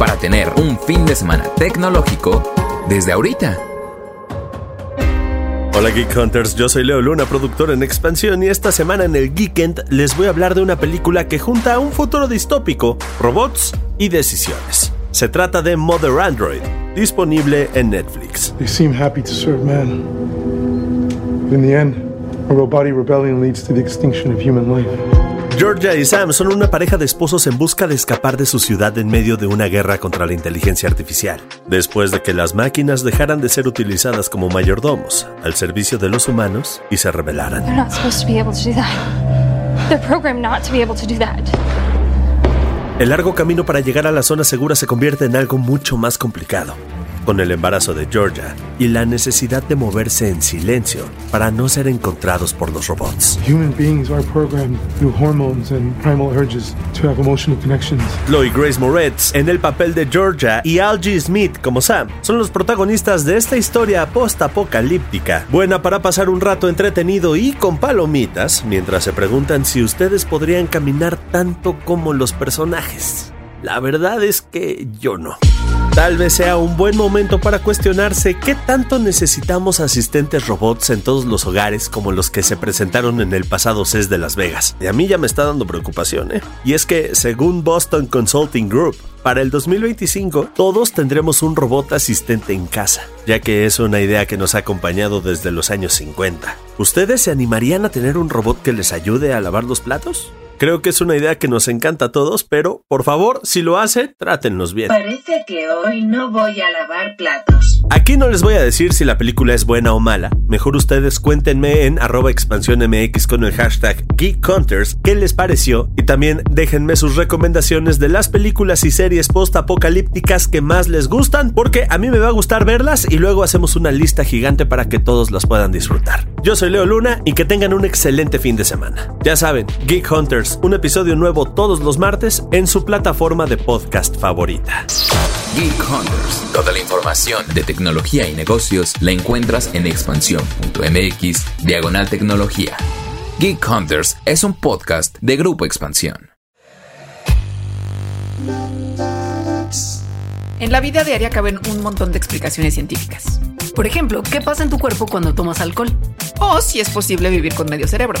para tener un fin de semana tecnológico desde ahorita. Hola Geek Hunters, yo soy Leo Luna, productor en expansión y esta semana en el Geekend les voy a hablar de una película que junta un futuro distópico, robots y decisiones. Se trata de Mother Android, disponible en Netflix. They seem happy to serve man. In the end, a robotic rebellion leads to the extinction of human life. Georgia y Sam son una pareja de esposos en busca de escapar de su ciudad en medio de una guerra contra la inteligencia artificial, después de que las máquinas dejaran de ser utilizadas como mayordomos al servicio de los humanos y se rebelaran. El largo camino para llegar a la zona segura se convierte en algo mucho más complicado, con el embarazo de Georgia y la necesidad de moverse en silencio para no ser encontrados por los robots. Human beings are programmed through hormones and primal urges to have emotional connections. Chloe Grace Moretz en el papel de Georgia y Algie Smith como Sam son los protagonistas de esta historia post-apocalíptica, buena para pasar un rato entretenido y con palomitas mientras se preguntan si ustedes podrían caminar tanto como los personajes. La verdad es que yo no. Tal vez sea un buen momento para cuestionarse qué tanto necesitamos asistentes robots en todos los hogares como los que se presentaron en el pasado CES de Las Vegas. Y a mí ya me está dando preocupación, ¿eh? Y es que, según Boston Consulting Group, para el 2025 todos tendremos un robot asistente en casa, ya que es una idea que nos ha acompañado desde los años 50. ¿Ustedes se animarían a tener un robot que les ayude a lavar los platos? Creo que es una idea que nos encanta a todos, pero por favor, si lo hace, trátennos bien. Parece que hoy no voy a lavar platos. Aquí no les voy a decir si la película es buena o mala. Mejor ustedes cuéntenme en arroba expansión MX con el hashtag Geek Hunters qué les pareció y también déjenme sus recomendaciones de las películas y series post-apocalípticas que más les gustan, porque a mí me va a gustar verlas y luego hacemos una lista gigante para que todos las puedan disfrutar. Yo soy Leo Luna y que tengan un excelente fin de semana. Ya saben, Geek Hunters, un episodio nuevo todos los martes en su plataforma de podcast favorita. Geek Hunters. Toda la información de tecnología y negocios la encuentras en expansión.mx diagonal tecnología. Geek Hunters es un podcast de Grupo Expansión. En la vida diaria caben un montón de explicaciones científicas. Por ejemplo, ¿qué pasa en tu cuerpo cuando tomas alcohol? O si es posible vivir con medio cerebro.